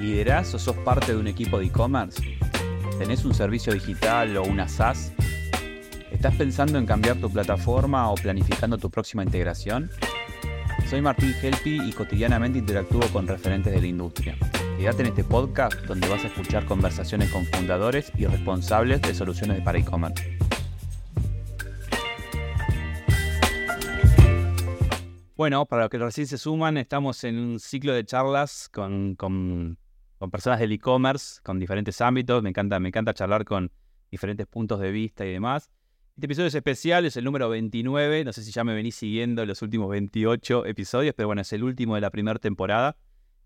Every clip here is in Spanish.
¿Liderás o sos parte de un equipo de e-commerce? ¿Tenés un servicio digital o una SaaS? ¿Estás pensando en cambiar tu plataforma o planificando tu próxima integración? Soy Martín Helpi y cotidianamente interactúo con referentes de la industria. Quédate en este podcast donde vas a escuchar conversaciones con fundadores y responsables de soluciones para e-commerce. Bueno, para los que recién se suman, estamos en un ciclo de charlas con, personas del e-commerce, con diferentes ámbitos. Me encanta, me encanta charlar con diferentes puntos de vista y demás. Este episodio es especial, es el número 29. No sé si ya me venís siguiendo los últimos 28 episodios, pero bueno, es el último de la primera temporada.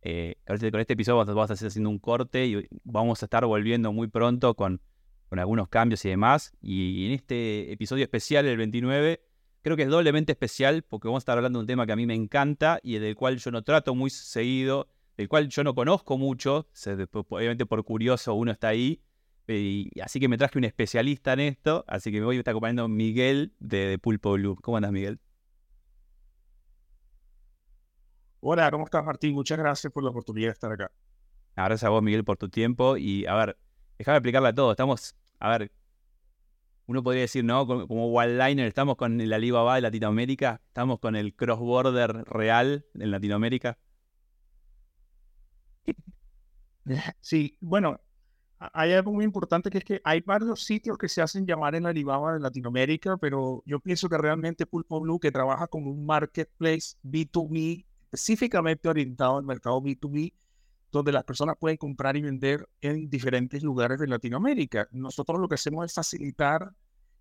Eh, con este episodio vamos a estar haciendo un corte y vamos a estar volviendo muy pronto con, con algunos cambios y demás. Y en este episodio especial, el 29, creo que es doblemente especial porque vamos a estar hablando de un tema que a mí me encanta y del cual yo no trato muy seguido, del cual yo no conozco mucho, obviamente por curioso uno está ahí, y, así que me traje un especialista en esto, así que me voy a estar acompañando Miguel de, Pulpo Blue. ¿Cómo andas, Miguel? Hola, ¿cómo estás, Martín? Muchas gracias por la oportunidad de estar acá. Gracias a vos, Miguel, por tu tiempo. Y a ver, déjame explicarle a todos. Estamos, a ver, uno podría decir, ¿no? Como, como estamos con el Alibaba de Latinoamérica, estamos con el cross-border real en Latinoamérica. Sí, bueno, hay algo muy importante que es que hay varios sitios que se hacen llamar el Alibaba de Latinoamérica, pero yo pienso que realmente Pulpo Blue, que trabaja como un marketplace B2B, específicamente orientado al mercado B2B, donde las personas pueden comprar y vender en diferentes lugares de Latinoamérica. Nosotros lo que hacemos es facilitar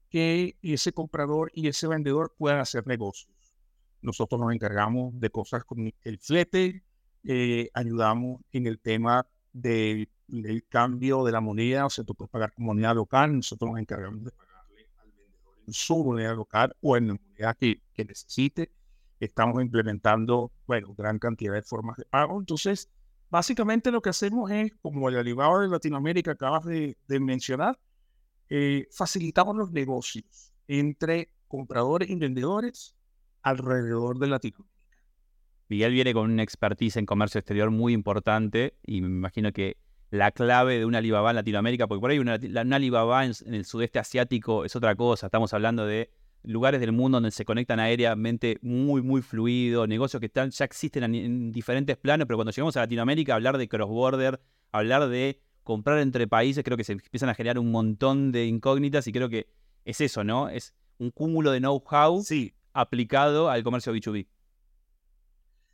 que ese comprador y ese vendedor puedan hacer negocios. Nosotros nos encargamos de cosas como el flete, eh, ayudamos en el tema del cambio de la moneda, o sea, tú puedes pagar con moneda local, nosotros nos encargamos de pagarle al vendedor en su moneda local o en la moneda que, necesite. Estamos implementando, bueno, gran cantidad de formas de pago. Entonces, Básicamente lo que hacemos es, como el Alibaba de Latinoamérica acabas de, mencionar, eh, facilitamos los negocios entre compradores y vendedores alrededor de Latinoamérica. Miguel viene con una expertise en comercio exterior muy importante y me imagino que la clave de un Alibaba en Latinoamérica, porque por ahí una, Alibaba en, el sudeste asiático es otra cosa, estamos hablando de lugares del mundo donde se conectan aéreamente muy, muy fluido, negocios que están, ya existen en, diferentes planos, pero cuando llegamos a Latinoamérica, hablar de cross-border, hablar de comprar entre países, creo que se empiezan a generar un montón de incógnitas y creo que es eso, ¿no? Es un cúmulo de know-how sí. aplicado al comercio B2B.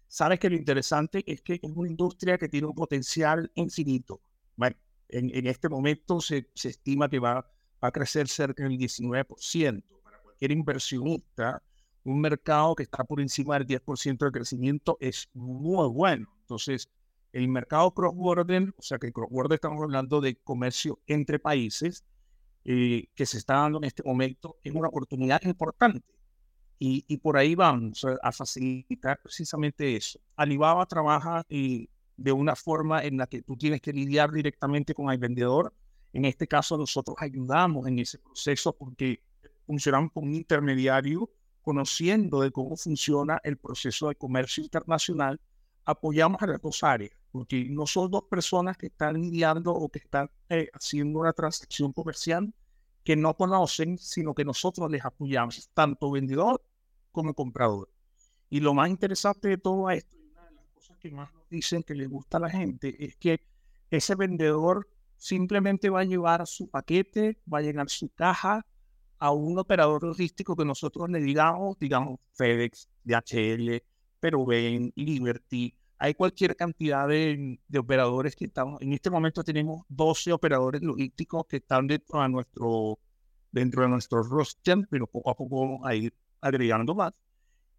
Sabes que lo interesante es que es una industria que tiene un potencial infinito. Bueno, en, este momento se, estima que va, va a crecer cerca del 19% cualquier inversionista, un mercado que está por encima del 10% de crecimiento es muy bueno. Entonces, el mercado cross-border, o sea que cross-border estamos hablando de comercio entre países, eh, que se está dando en este momento, es una oportunidad importante. Y, y por ahí vamos a facilitar precisamente eso. Alibaba trabaja eh, de una forma en la que tú tienes que lidiar directamente con el vendedor. En este caso, nosotros ayudamos en ese proceso porque funcionamos como un intermediario, conociendo de cómo funciona el proceso de comercio internacional, apoyamos a las dos áreas, porque no son dos personas que están lidiando o que están eh, haciendo una transacción comercial que no conocen, sino que nosotros les apoyamos, tanto vendedor como comprador. Y lo más interesante de todo esto, y una de las cosas que más nos dicen que les gusta a la gente, es que ese vendedor simplemente va a llevar su paquete, va a llenar su caja, a un operador logístico que nosotros le digamos, digamos FedEx, DHL, Peruven, Liberty, hay cualquier cantidad de, operadores que estamos, en este momento tenemos 12 operadores logísticos que están dentro de nuestro, dentro de nuestro roster, pero poco a poco vamos a ir agregando más.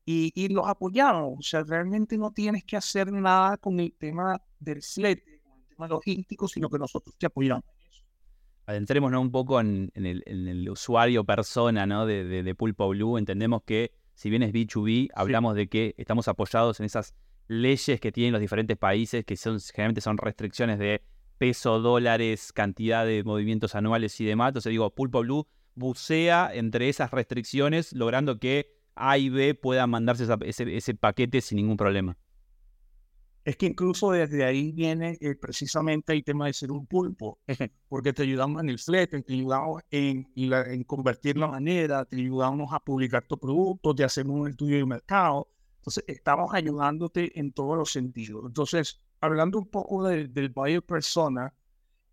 Y, y los apoyamos, o sea, realmente no tienes que hacer nada con el tema del flete, con el tema logístico, sino que nosotros te apoyamos adentrémonos un poco en, el, usuario persona ¿no? de, Pulpo Blue. Entendemos que si bien es B2B, hablamos de que estamos apoyados en esas leyes que tienen los diferentes países, que son, generalmente son restricciones de peso, dólares, cantidad de movimientos anuales y demás. Entonces digo, Pulpo Blue bucea entre esas restricciones, logrando que A y B puedan mandarse ese, paquete sin ningún problema. es que incluso desde ahí viene eh, precisamente el tema de ser un pulpo, porque te ayudamos en el flete, te ayudamos en, en convertir la manera, te ayudamos a publicar tu producto, te hacemos un estudio de mercado. Entonces, estamos ayudándote en todos los sentidos. Entonces, hablando un poco del buyer persona,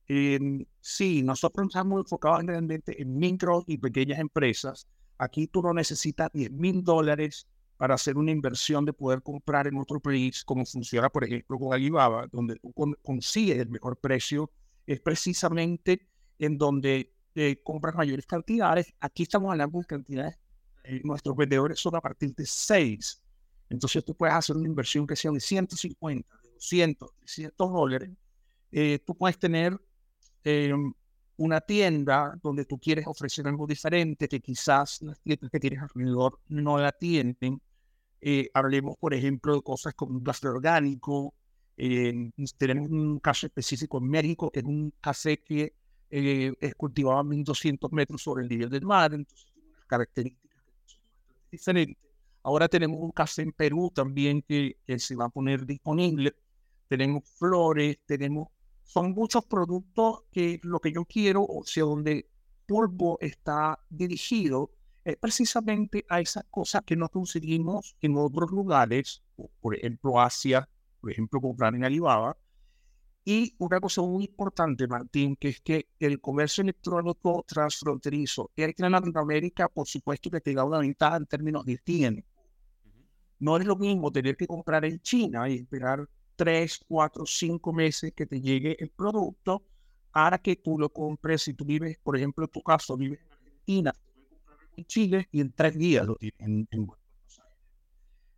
eh, sí, nosotros estamos enfocados realmente en micro y pequeñas empresas. Aquí tú no necesitas 10 mil dólares para hacer una inversión de poder comprar en otro país, como funciona, por ejemplo, con Alibaba, donde tú consigues el mejor precio, es precisamente en donde eh, compras mayores cantidades. Aquí estamos hablando de cantidades, eh, nuestros vendedores son a partir de 6. Entonces tú puedes hacer una inversión que sea de 150, de 200, 300 dólares. Eh, tú puedes tener em, una tienda donde tú quieres ofrecer algo diferente que quizás las tiendas que tienes alrededor no la tienen. Eh, hablemos, por ejemplo, de cosas como un café orgánico. Eh, tenemos un caso específico en México, que es un café que eh, es cultivado a 1200 metros sobre el nivel del mar, entonces tiene unas características diferentes. Ahora tenemos un café en Perú también que, que se va a poner disponible. Tenemos flores, tenemos son muchos productos que lo que yo quiero, o sea, donde Polvo está dirigido, es precisamente a esas cosas que no conseguimos en otros lugares, por ejemplo Asia, por ejemplo comprar en Alibaba. Y una cosa muy importante, Martín, que es que el comercio electrónico transfronterizo en Latinoamérica, por supuesto que te da una ventaja en términos de tiempo. No es lo mismo tener que comprar en China y esperar tres, cuatro, cinco meses que te llegue el producto para que tú lo compres. Si tú vives, por ejemplo, en tu caso, vives en Argentina, en Chile y en tres días lo tienes en, Buenos Aires.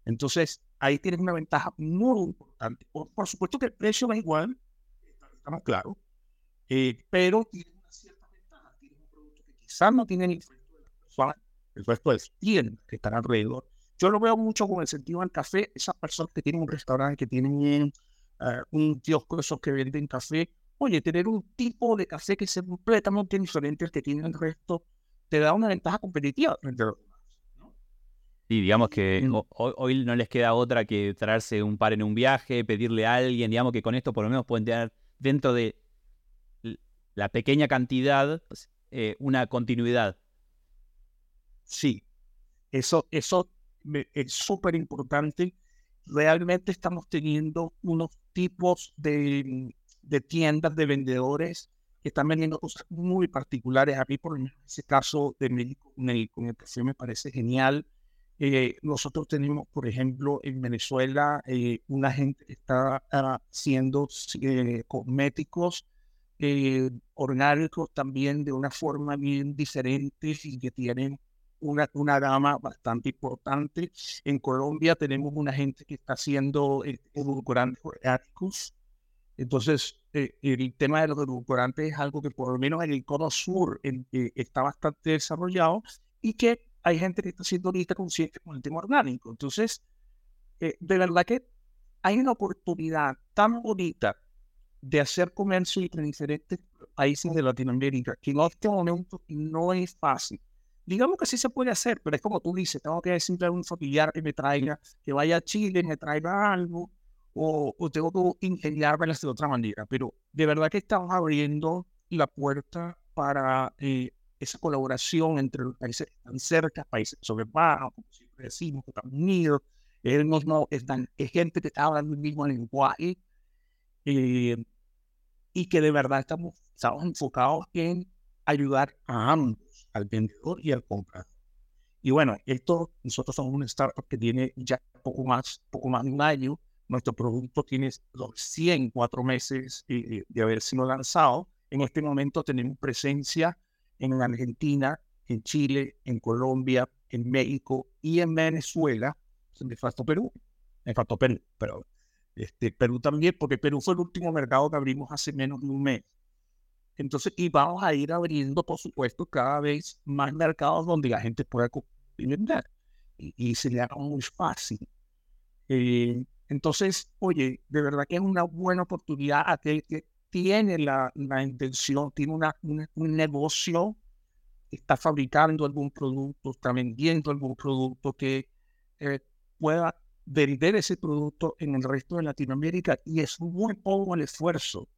Entonces, ahí tienes una ventaja muy importante. Por, supuesto que el precio va igual, estamos claros, eh, pero tienes una cierta ventaja. Tienes un producto que quizás no tiene ni el resto de las personas, el resto de tiendas que están alrededor yo lo veo mucho con el sentido del café, esas personas que tienen un restaurante, que tienen uh, un kiosco, esos que venden café, oye, tener un tipo de café que sea completamente diferente al que tiene el resto, te da una ventaja competitiva frente a los demás. Sí, digamos que mm. hoy, no les queda otra que traerse un par en un viaje, pedirle a alguien, digamos que con esto por lo menos pueden tener dentro de la pequeña cantidad eh, una continuidad. Sí, eso, eso es súper importante. Realmente estamos teniendo unos tipos de, de, tiendas de vendedores que están vendiendo cosas muy particulares. A mí, por ejemplo, ese caso de México con el, con el café me parece genial. Eh, nosotros tenemos, por ejemplo, en Venezuela, eh, una gente que está haciendo eh, cosméticos orgánicos también de una forma bien diferente y que tienen una, una gama bastante importante. En Colombia tenemos una gente que está haciendo eh, edulcorantes orgánicos. Entonces, eh, el tema de los edulcorantes es algo que por lo menos en el cono sur eh, está bastante desarrollado y que hay gente que está siendo ahorita consciente con el tema orgánico. Entonces, de verdad que hay una oportunidad tan bonita de hacer comercio entre diferentes países de Latinoamérica que en este momento no es fácil digamos que sí se puede hacer, pero es como tú dices, tengo que decirle a un familiar que me traiga, que vaya a Chile, me traiga algo, o, tengo que ingeniármela de otra manera. Pero de verdad que estamos abriendo la puerta para eh, esa colaboración entre los países que están cerca, países sobre bajo, como siempre decimos, Estados Unidos, es, no, están, es gente que está hablando el mismo lenguaje, eh, y que de verdad estamos, estamos enfocados en ayudar a ambos al vendedor y al comprador. Y bueno, esto, nosotros somos una startup que tiene ya poco más, poco más de un año. Nuestro producto tiene los 104 meses de, de haber sido lanzado. En este momento tenemos presencia en Argentina, en Chile, en Colombia, en México y en Venezuela. Me faltó Perú. Me faltó Perú, pero este, Perú también, porque Perú fue el último mercado que abrimos hace menos de un mes. Entonces, y vamos a ir abriendo, por supuesto, cada vez más mercados donde la gente pueda vender y, y se le haga muy fácil. Eh, entonces, oye, de verdad que es una buena oportunidad a aquel que tiene la, la intención, tiene una, un negocio, está fabricando algún producto, está vendiendo algún producto que eh, pueda vender ese producto en el resto de Latinoamérica y es muy poco el esfuerzo.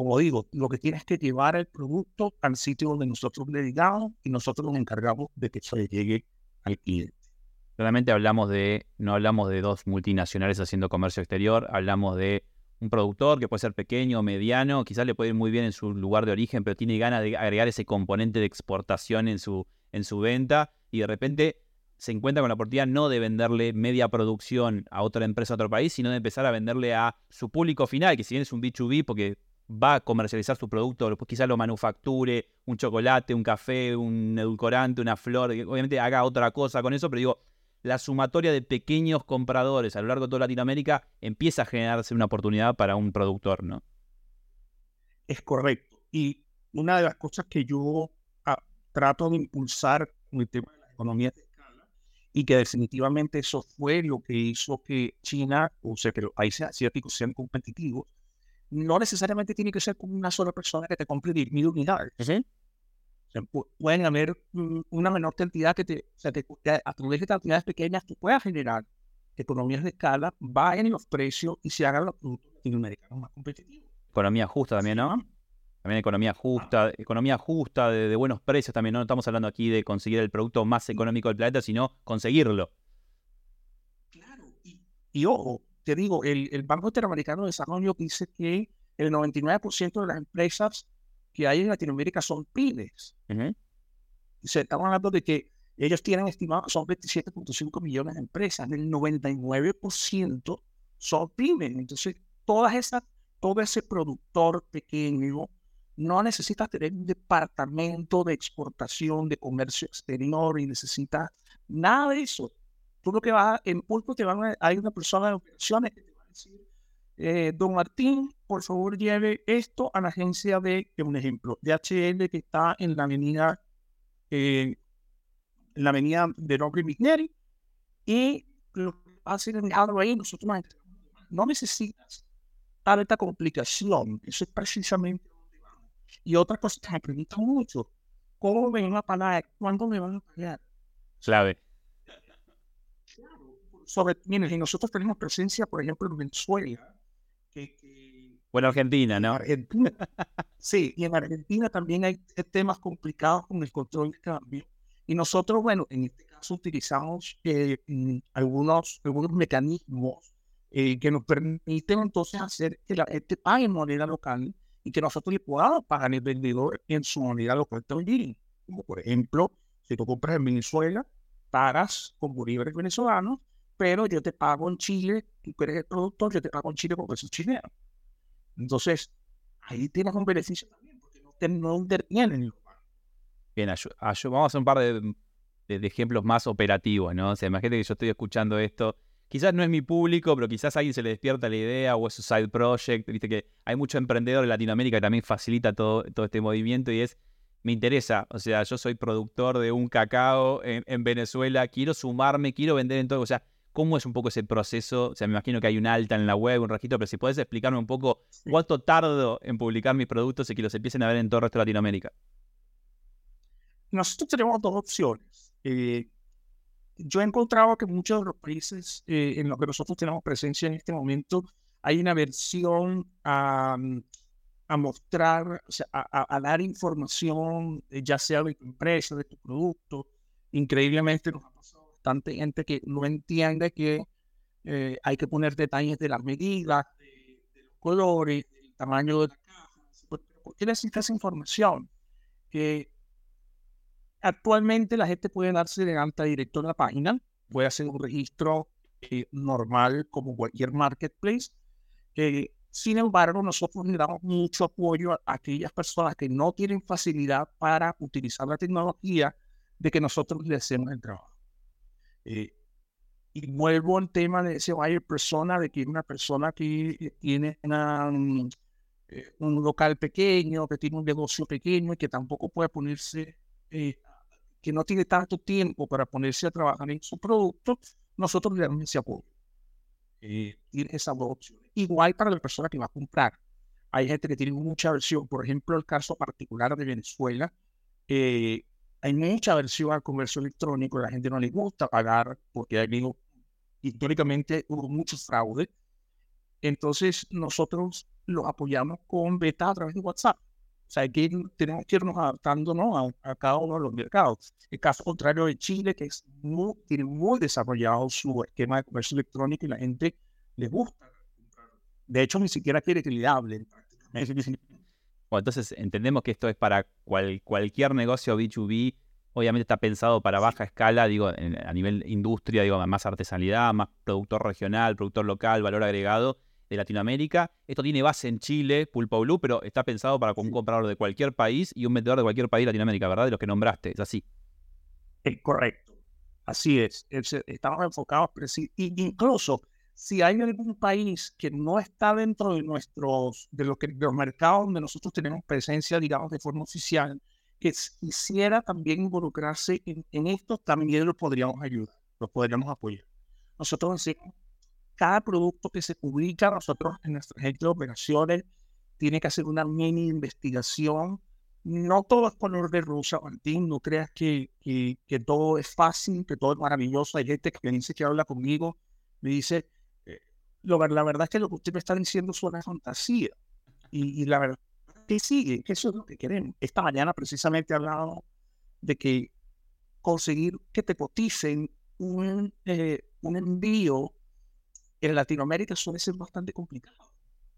Como digo, lo que tienes que llevar el producto al sitio donde nosotros le digamos y nosotros nos encargamos de que se llegue al cliente. Claramente hablamos de, no hablamos de dos multinacionales haciendo comercio exterior, hablamos de un productor que puede ser pequeño mediano, quizás le puede ir muy bien en su lugar de origen, pero tiene ganas de agregar ese componente de exportación en su, en su venta y de repente se encuentra con la oportunidad no de venderle media producción a otra empresa a otro país, sino de empezar a venderle a su público final, que si bien es un B2B, porque va a comercializar su producto, quizás lo manufacture, un chocolate, un café, un edulcorante, una flor, obviamente haga otra cosa con eso, pero digo, la sumatoria de pequeños compradores a lo largo de toda Latinoamérica empieza a generarse una oportunidad para un productor, ¿no? Es correcto. Y una de las cosas que yo ah, trato de impulsar con el tema de la economía y que definitivamente eso fue lo que hizo que China, o sea, que los países asiáticos sean competitivos, no necesariamente tiene que ser con una sola persona que te compre 10.000 unidades. pueden haber una menor cantidad que, te, o sea, a través de cantidades pequeñas tú puedas generar economías de escala, bajen los precios y se hagan los productos latinoamericanos más competitivos. Economía justa también, ¿no? También economía justa, economía justa de, buenos precios también. No estamos hablando aquí de conseguir el producto más económico del planeta, sino conseguirlo. Claro, y, ojo, te digo, el, Banco Interamericano de Desarrollo dice que el 99% de las empresas que hay en Latinoamérica son pymes. Se estamos hablando de que ellos tienen estimado, son 27.5 millones de empresas, el 99% son pymes. Entonces, todas esas, todo ese productor pequeño no necesitas tener un departamento de exportación, de comercio exterior y necesitas nada de eso. Tú lo que vas, en pulpo te van a, hay una persona de operaciones que te va a decir, eh, don Martín, por favor lleve esto a la agencia de, un ejemplo, de HL que está en la avenida, eh, en la avenida de Noble Migneri y lo que es dejarlo ahí, nosotros no necesitas tanta complicación, eso es precisamente y otra cosa que me preguntan mucho, ¿cómo me van a pagar? ¿Cuándo me van a pagar? Clave. Sobre, miren, y nosotros tenemos presencia, por ejemplo, en Venezuela. Que, bueno, Argentina, ¿no? Argentina, sí, y en Argentina también hay temas complicados con el control de cambio. Y nosotros, bueno, en este caso utilizamos eh, mm, algunos, algunos mecanismos eh, que nos permiten entonces hacer que la gente pague en moneda local y que nosotros le podamos pagar al vendedor en su moneda local también. Como por ejemplo, si tú compras en Venezuela, pagas con bolívares venezolanos, pero yo te pago en Chile, tú eres el productor, yo te pago en Chile con pesos chilenos. Entonces, ahí tienes un beneficio también, porque no, te, no en Bien, vamos a hacer un par de, de, ejemplos más operativos, ¿no? O sea, imagínate que yo estoy escuchando esto quizás no es mi público, pero quizás a alguien se le despierta la idea o es su side project. Viste que hay mucho emprendedor en Latinoamérica que también facilita todo, todo este movimiento y es, me interesa, o sea, yo soy productor de un cacao en, Venezuela, quiero sumarme, quiero vender en todo, o sea, ¿cómo es un poco ese proceso? O sea, me imagino que hay un alta en la web, un registro, pero si puedes explicarme un poco cuánto tardo en publicar mis productos y que los empiecen a ver en todo el resto de Latinoamérica. Nosotros tenemos dos opciones. Eh, yo he encontrado que muchos de los países eh, en los que nosotros tenemos presencia en este momento, hay una versión a, a mostrar, o sea, a, dar información, eh, ya sea de tu empresa, de tu producto. Increíblemente nos ha pasado bastante gente que no entiende que eh, hay que poner detalles de las medidas, de, los colores, del tamaño de la caja. ¿Por qué necesitas información? Que Actualmente la gente puede darse de alta directo en la página, puede hacer un registro eh, normal como cualquier marketplace. Eh, sin embargo, nosotros le damos mucho apoyo a aquellas personas que no tienen facilidad para utilizar la tecnología de que nosotros le hacemos el trabajo. Eh, y vuelvo al tema de ese buyer persona, de que una persona que tiene mm, un local pequeño, que tiene un negocio pequeño y que tampoco puede ponerse que no tiene tanto tiempo para ponerse a trabajar en su producto, nosotros le damos ese apoyo. Eh, tiene esa opción. Igual para la persona que va a comprar. Hay gente que tiene mucha versión. Por ejemplo, el caso particular de Venezuela, eh, hay mucha versión al comercio electrónico. La gente no le gusta pagar porque hay históricamente hubo mucho fraude. Entonces nosotros los apoyamos con beta a través de WhatsApp. O sea, que tenemos que irnos adaptándonos a, a, cada uno de los mercados. El caso contrario de Chile, que es muy, tiene muy desarrollado su esquema de comercio electrónico y la gente le gusta. De hecho, ni siquiera quiere que le hablen. Bueno, entonces entendemos que esto es para cual, cualquier negocio B2B. Obviamente está pensado para baja escala, digo, a nivel industria, digo, más artesanalidad, más productor regional, productor local, valor agregado de Latinoamérica. Esto tiene base en Chile, Pulpo Blue, pero está pensado para un comprador de cualquier país y un vendedor de cualquier país de Latinoamérica, ¿verdad? De los que nombraste, es así. Es correcto. Así es. Estamos enfocados, incluso si hay algún país que no está dentro de nuestros, de, los, que, los mercados donde nosotros tenemos presencia, digamos, de forma oficial, que quisiera también involucrarse en, en esto, también los podríamos ayudar, los podríamos apoyar. Nosotros hacemos cada producto que se publica, nosotros en nuestra gente de operaciones tiene que hacer una mini investigación. No todo es color de rosa, Martín. No creas que, que, que, todo es fácil, que todo es maravilloso. Hay gente que me dice que habla conmigo, me dice, la verdad es que lo que usted me está diciendo es una fantasía. Y, la verdad que sigue, que eso es lo que queremos. Esta mañana precisamente he hablado de que conseguir que te coticen un, eh, un envío en Latinoamérica suele ser bastante complicado.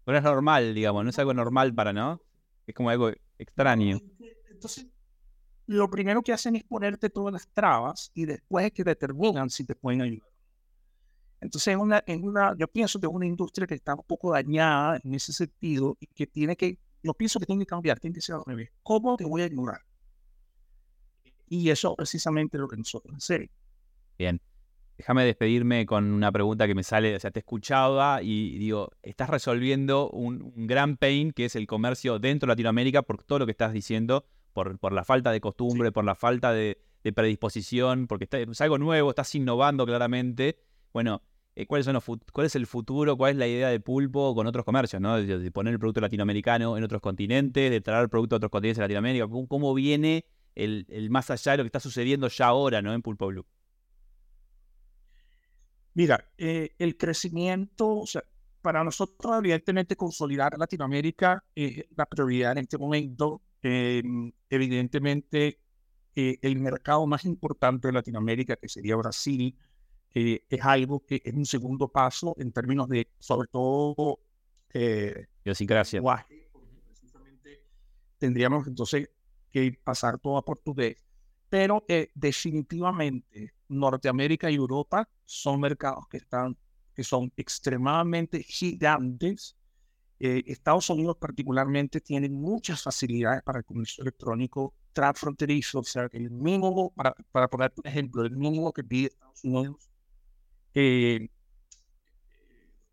Pero es normal, digamos, no es algo normal para, ¿no? Es como algo extraño. Entonces, lo primero que hacen es ponerte todas las trabas y después es que determinan si te pueden ayudar. Entonces, una, en una, yo pienso que es una industria que está un poco dañada en ese sentido y que tiene que, yo pienso que tiene que cambiar, tiene que ser al revés. ¿Cómo te voy a ignorar? Y eso precisamente es lo que nosotros hacemos. Bien. Déjame despedirme con una pregunta que me sale, o sea, te escuchaba y digo, estás resolviendo un, gran pain que es el comercio dentro de Latinoamérica por todo lo que estás diciendo, por, por la falta de costumbre, por la falta de, predisposición, porque es algo nuevo, estás innovando claramente. Bueno, eh, ¿cuál es el futuro, cuál es la idea de Pulpo con otros comercios. De, poner el producto latinoamericano en otros continentes, de traer el producto a otros continentes de Latinoamérica. ¿Cómo, viene el, más allá de lo que está sucediendo ya ahora, ¿no? En Pulpo Blue. Mira, eh, el crecimiento, o sea, para nosotros evidentemente consolidar Latinoamérica es la prioridad en este momento. Em, evidentemente, eh, el mercado más importante de Latinoamérica, que sería Brasil, eh, es algo que es un segundo paso en términos de, sobre todo, eh, lenguaje, precisamente tendríamos entonces que pasar todo a portugués. Pero eh, definitivamente Norteamérica y Europa son mercados que, están, que son extremadamente gigantes. Eh, Estados Unidos particularmente tiene muchas facilidades para el comercio electrónico transfronterizo, o sea, el mínimo, para, para poner un ejemplo, el mínimo que pide Estados Unidos eh,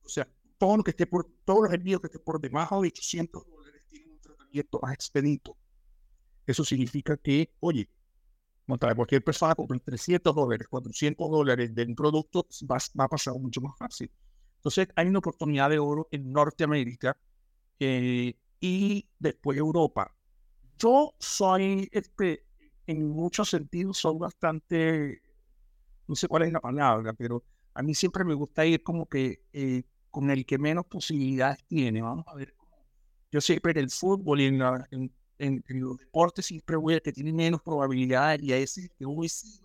o sea, todo lo que esté por, todos los envíos que estén por debajo de 800 dólares tienen un tratamiento más expedito. Eso significa que, oye, cualquier persona compra 300 dólares, 400 dólares de un producto, va, va, a pasar mucho más fácil. Entonces, hay una oportunidad de oro en Norteamérica eh, y después Europa. Yo soy, este, en muchos sentidos, soy bastante, no sé cuál es la palabra, pero a mí siempre me gusta ir como que eh, con el que menos posibilidades tiene. Vamos a ver. Yo siempre en el fútbol y en, en, los deportes siempre voy a que tiene menos probabilidades y a ese que voy sí,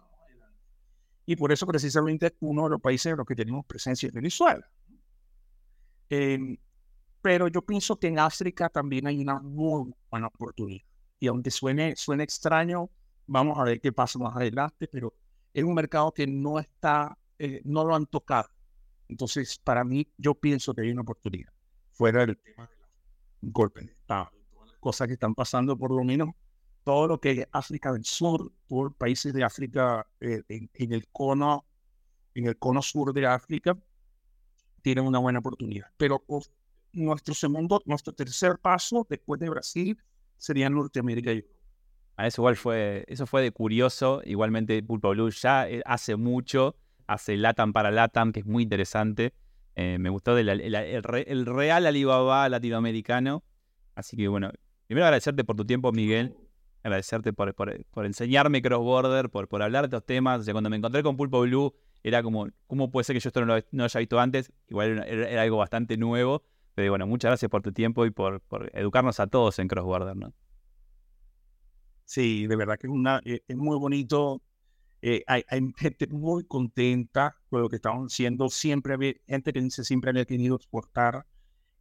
Y por eso precisamente uno de los países en los que tenemos presencia es Venezuela. Em, pero yo pienso que en África también hay una muy buena oportunidad. Y aunque suene, suene extraño, vamos a ver qué pasa más adelante, pero es un mercado que no está eh, no lo han tocado. Entonces, para mí, yo pienso que hay una oportunidad. Fuera del tema de las cosas que están pasando, por lo menos todo lo que es África del Sur, los países de África eh, en, el cono, en el cono sur de África, tienen una buena oportunidad. Pero nuestro segundo, nuestro tercer paso después de Brasil sería Norteamérica y Europa. Ah, eso igual fue, eso fue de curioso. Igualmente Pulpo Blue ya eh, hace mucho hace LATAM para LATAM, que es muy interesante. Eh, me gustó el, real Alibaba latinoamericano. Así que bueno, primero agradecerte por tu tiempo, Miguel. Agradecerte por, por, enseñarme cross-border, por, por hablar de estos temas. O sea, cuando me encontré con Pulpo Blue, era como, ¿cómo puede ser que yo esto no lo haya visto antes? Igual era, algo bastante nuevo. Pero bueno, muchas gracias por tu tiempo y por, educarnos a todos en Crossborder. Sí, de verdad que es, eh, es muy bonito. Eh, hay, gente muy contenta con lo que estamos haciendo. Siempre había gente que dice siempre había querido exportar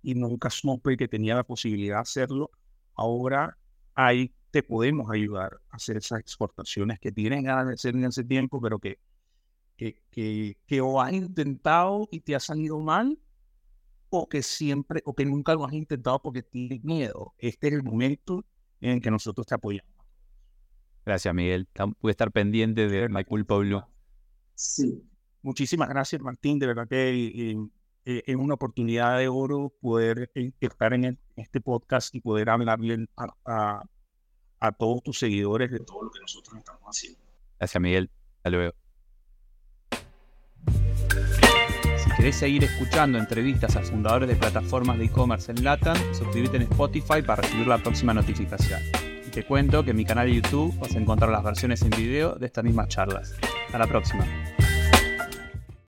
y nunca supe que tenía la posibilidad de hacerlo. Ahora ahí te podemos ayudar a hacer esas exportaciones que tienen ganas de hacer en ese tiempo, pero que, que, que, que o has intentado y te ha salido mal, o que siempre, o que nunca lo has intentado porque tienes miedo. Este es el momento en que nosotros te apoyamos. Gracias, Miguel. Voy a estar pendiente de My Culpa Blue. Sí. Muchísimas gracias, Martín. De verdad que eh, eh, es una oportunidad de oro poder eh, estar en, este podcast y poder hablarle a, a todos tus seguidores de todo lo que nosotros estamos haciendo. Gracias, Miguel. Hasta luego. Si querés seguir escuchando entrevistas a fundadores de plataformas de e-commerce en LATAM, suscríbete en Spotify para recibir la próxima notificación. Te cuento que en mi canal de YouTube vas a encontrar las versiones en video de estas mismas charlas. Hasta la próxima.